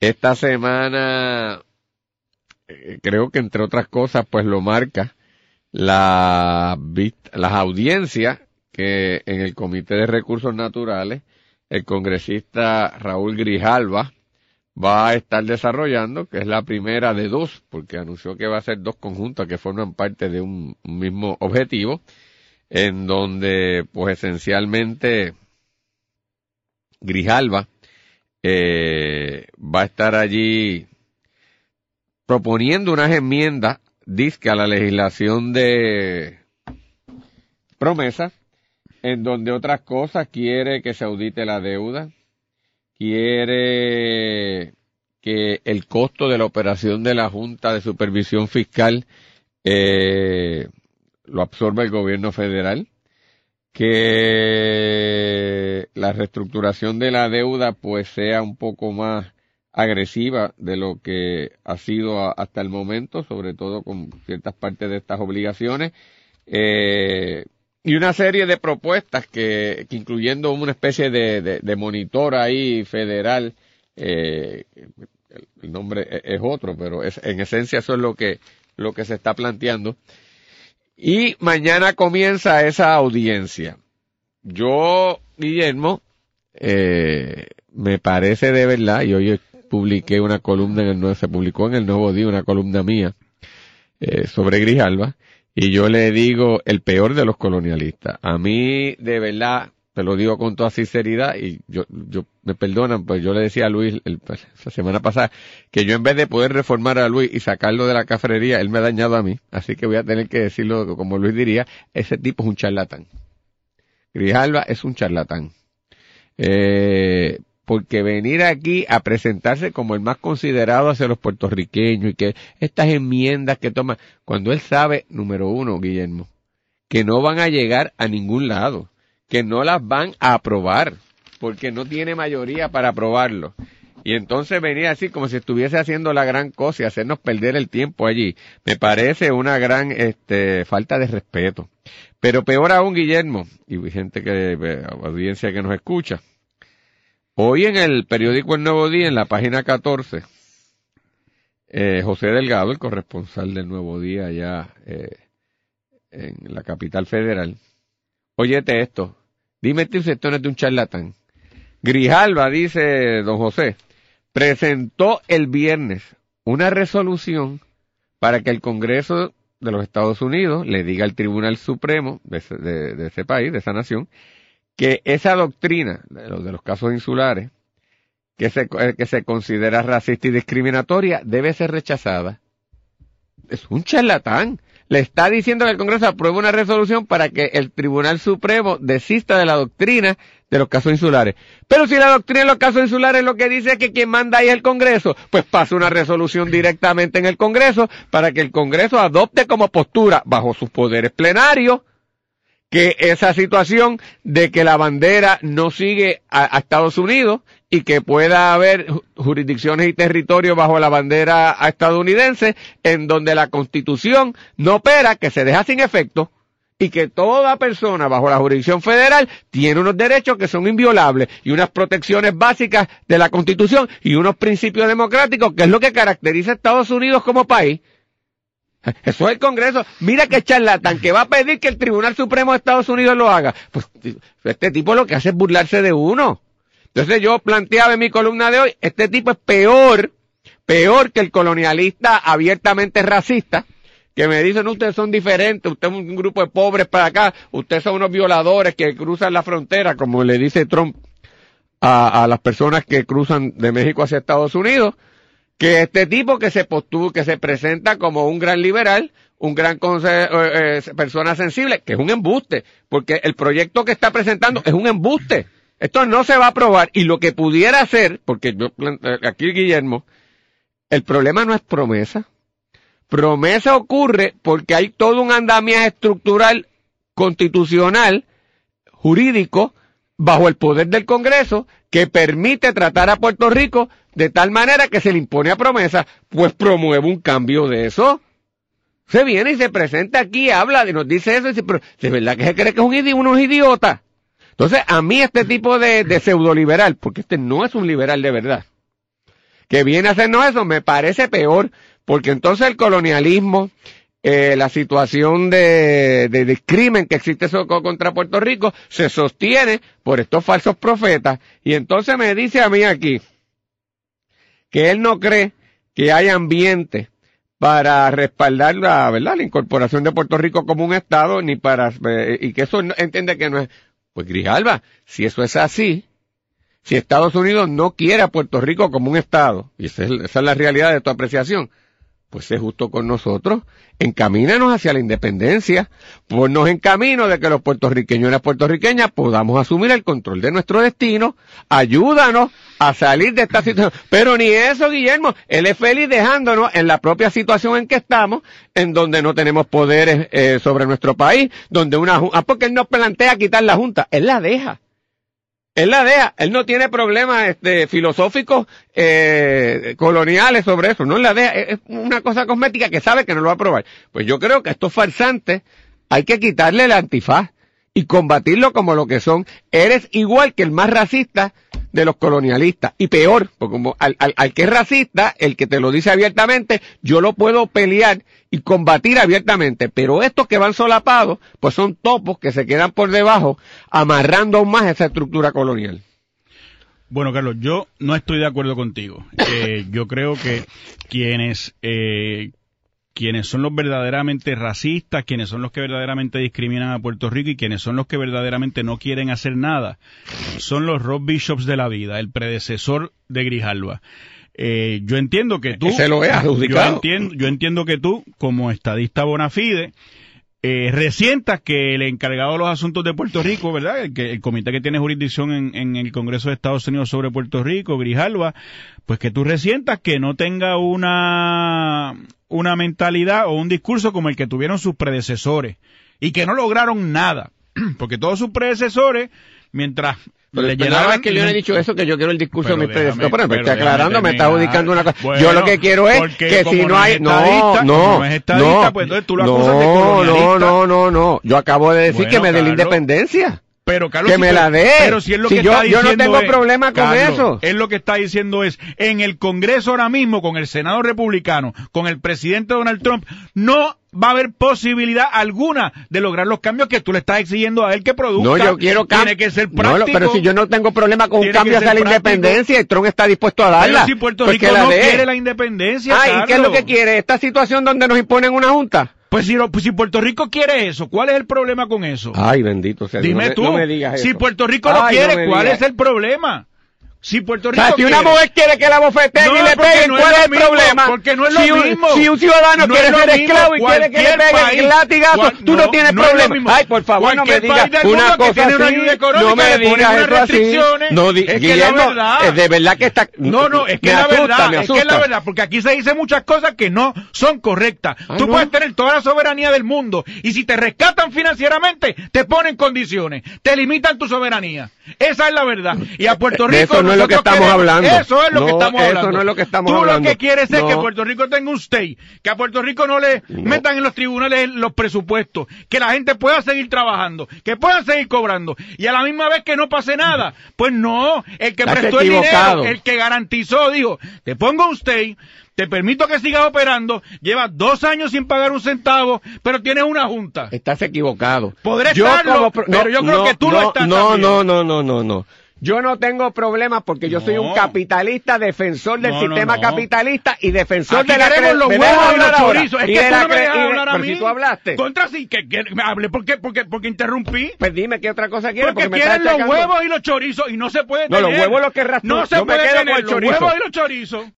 Esta semana, eh, creo que entre otras cosas, pues lo marca la, las audiencias que en el Comité de Recursos Naturales el congresista Raúl Grijalva va a estar desarrollando, que es la primera de dos, porque anunció que va a ser dos conjuntos que forman parte de un, mismo objetivo, en donde pues esencialmente Grijalva eh, va a estar allí proponiendo unas enmiendas, disque a la legislación de promesa, en donde otras cosas quiere que se audite la deuda, quiere que el costo de la operación de la Junta de Supervisión Fiscal eh, lo absorba el gobierno federal, que la reestructuración de la deuda pues sea un poco más agresiva de lo que ha sido hasta el momento, sobre todo con ciertas partes de estas obligaciones. Eh, y una serie de propuestas que, que incluyendo una especie de, de, monitor ahí federal, eh, el nombre e, es otro, pero es, en esencia eso es lo que, lo que se está planteando. Y mañana comienza esa audiencia. Yo, Guillermo, eh, me parece de verdad, y hoy publiqué una columna en el nuevo, se publicó en el Nuevo Día una columna mía, eh, sobre Grijalva, y yo le digo el peor de los colonialistas. A mí, de verdad, te lo digo con toda sinceridad, y yo, me perdonan, pues yo le decía a Luis pues, la semana pasada que yo en vez de poder reformar a Luis y sacarlo de la cafrería, él me ha dañado a mí. Así que voy a tener que decirlo como Luis diría, ese tipo es un charlatán. Grijalva es un charlatán. Eh, porque venir aquí a presentarse como el más considerado hacia los puertorriqueños y que estas enmiendas que toma, cuando él sabe, número uno, Guillermo, que no van a llegar a ningún lado, que no las van a aprobar, porque no tiene mayoría para aprobarlo. Y entonces venir así como si estuviese haciendo la gran cosa y hacernos perder el tiempo allí, me parece una gran este, falta de respeto. Pero peor aún, Guillermo, y gente que, audiencia que nos escucha, Hoy en el periódico El Nuevo Día, en la página 14, eh, José Delgado, el corresponsal del Nuevo Día allá eh, en la capital federal, óyete esto, dime si esto no es de un charlatán. Grijalva, dice don José, presentó el viernes una resolución para que el Congreso de los Estados Unidos le diga al Tribunal Supremo de ese país, de esa nación, que esa doctrina de los, de los casos insulares, que se, eh, que se considera racista y discriminatoria, debe ser rechazada. Es un charlatán. Le está diciendo que el Congreso apruebe una resolución para que el Tribunal Supremo desista de la doctrina de los casos insulares. Pero si la doctrina de los casos insulares lo que dice es que quien manda ahí es el Congreso, pues pasa una resolución directamente en el Congreso para que el Congreso adopte como postura, bajo sus poderes plenarios, que esa situación de que la bandera no sigue a, Estados Unidos y que pueda haber jurisdicciones y territorios bajo la bandera estadounidense en donde la constitución no opera, que se deja sin efecto y que toda persona bajo la jurisdicción federal tiene unos derechos que son inviolables y unas protecciones básicas de la constitución y unos principios democráticos que es lo que caracteriza a Estados Unidos como país. Eso es el Congreso. Mira qué charlatán, que va a pedir que el Tribunal Supremo de Estados Unidos lo haga. Pues este tipo lo que hace es burlarse de uno. Entonces yo planteaba en mi columna de hoy, este tipo es peor, peor que el colonialista abiertamente racista, que me dicen ustedes son diferentes, ustedes son un grupo de pobres para acá, ustedes son unos violadores que cruzan la frontera, como le dice Trump a, a las personas que cruzan de México hacia Estados Unidos que este tipo que se postula, que se presenta como un gran liberal, un gran eh, eh, persona sensible, que es un embuste, porque el proyecto que está presentando es un embuste. Esto no se va a aprobar y lo que pudiera hacer, porque yo, eh, aquí Guillermo, el problema no es promesa. Promesa ocurre porque hay todo un andamiaje estructural constitucional, jurídico, bajo el poder del Congreso, que permite tratar a Puerto Rico de tal manera que se le impone a promesa, pues promueve un cambio de eso. Se viene y se presenta aquí, habla y nos dice eso, y dice, pero de verdad que se cree que es un uno idiota. Entonces, a mí este tipo de, de pseudo liberal, porque este no es un liberal de verdad, que viene a hacernos eso, me parece peor, porque entonces el colonialismo, eh, la situación de, crimen que existe contra Puerto Rico se sostiene por estos falsos profetas y entonces me dice a mí aquí que él no cree que hay ambiente para respaldar la, ¿verdad? la incorporación de Puerto Rico como un Estado, ni para, eh, y que eso entiende que no es, pues Grijalba, si eso es así, si Estados Unidos no quiere a Puerto Rico como un Estado, y esa es, esa es la realidad de tu apreciación, pues sé justo con nosotros, encamínanos hacia la independencia, ponnos en camino de que los puertorriqueños y las puertorriqueñas podamos asumir el control de nuestro destino, ayúdanos a salir de esta situación. Pero ni eso, Guillermo, él es feliz dejándonos en la propia situación en que estamos, en donde no tenemos poderes eh, sobre nuestro país, donde una, ah, porque él nos plantea quitar la Junta, él la deja. Él la deja, él no tiene problemas este, filosóficos eh, coloniales sobre eso, no la deja, es una cosa cosmética que sabe que no lo va a aprobar. Pues yo creo que estos farsantes hay que quitarle el antifaz y combatirlo como lo que son. Eres igual que el más racista de los colonialistas. Y peor, porque como al, al, que es racista, el que te lo dice abiertamente, yo lo puedo pelear y combatir abiertamente. Pero estos que van solapados, pues son topos que se quedan por debajo, amarrando aún más esa estructura colonial. Bueno, Carlos, yo no estoy de acuerdo contigo. Eh, yo creo que quienes eh, quienes son los verdaderamente racistas, quienes son los que verdaderamente discriminan a Puerto Rico y quienes son los que verdaderamente no quieren hacer nada, son los Rob Bishops de la vida, el predecesor de Grijalva. Eh, yo entiendo que tú, se lo yo entiendo, yo entiendo que tú, como estadista bona fide, eh, resientas que el encargado de los asuntos de Puerto Rico, ¿verdad? El, que, el comité que tiene jurisdicción en, en, el Congreso de Estados Unidos sobre Puerto Rico, Grijalva, pues que tú resientas que no tenga una, una mentalidad o un discurso como el que tuvieron sus predecesores y que no lograron nada, porque todos sus predecesores, mientras le llenaban, que yo no he dicho eso, que yo quiero el discurso de mis predecesores. Por ejemplo, estoy aclarando, me está adjudicando una cosa. yo lo que quiero es que si no hay, no, no, no, pues entonces tú lo acusas de no, no, no, no, yo acabo de decir que me dé la independencia. Pero Carlos, que me la dé. Pero si es lo que está yo, yo no tengo problema con eso. Es lo que está diciendo es, en el Congreso ahora mismo, con el Senado republicano, con el presidente Donald Trump, no va a haber posibilidad alguna de lograr los cambios que tú le estás exigiendo a él que produzca. No, yo quiero Tiene que ser práctico. No, pero si yo no tengo problema con un cambio hacia la independencia, y Trump está dispuesto a darla. Pero si Puerto pues Rico no quiere la independencia, Ah, ¿y qué es lo que quiere? ¿Esta situación donde nos imponen una junta? Pues si, pues si, Puerto Rico quiere eso, ¿cuál es el problema con eso? Ay, bendito sea Dime tú, si Puerto Rico lo quiere, ¿cuál es el problema? Si Puerto Rico. si una mujer quiere que la bofeteen y le peguen, ¿cuál es, el problema? Porque no es lo si un, mismo. Si un ciudadano quiere ser esclavo y quiere que le peguen latigazo, tú no tienes problema. Ay, por favor, no me digas una cosa así. no me digas eso así. No, es que la verdad. Es de verdad que está. No, no, es que la verdad. Es que la verdad, porque aquí se dicen muchas cosas que no son correctas. Ah, tú puedes tener toda la soberanía del mundo y si te rescatan financieramente, te ponen condiciones, te limitan tu soberanía. Esa es la verdad. Y a Puerto Rico no es lo que estamos hablando. Eso es lo que estamos hablando. No es lo que estamos Tú hablando. lo que quieres es que Puerto Rico tenga un stay, que a Puerto Rico no le metan en los tribunales los presupuestos, que la gente pueda seguir trabajando, que puedan seguir cobrando y a la misma vez que no pase nada. Pues no, el que prestó el dinero, el que garantizó, dijo, te pongo un stay, te permito que sigas operando, llevas dos años sin pagar un centavo, pero tienes una junta. Estás equivocado. Podré estarlo, pero yo creo que tú no, lo estás No, no, no, no, no, no. Yo no tengo problemas porque yo soy un capitalista, defensor del sistema capitalista y defensor de la queremos los huevos y los chorizos. Es que tú no me dejas hablar a mí. Si tú hablaste. Contra sí, que, que me hable. ¿Por qué? Porque, porque interrumpí. Pues dime qué otra cosa quieres. Porque, porque quieren los huevos y los chorizos y no se puede tener. No, los huevos los que No se puede tener los huevos y los chorizos.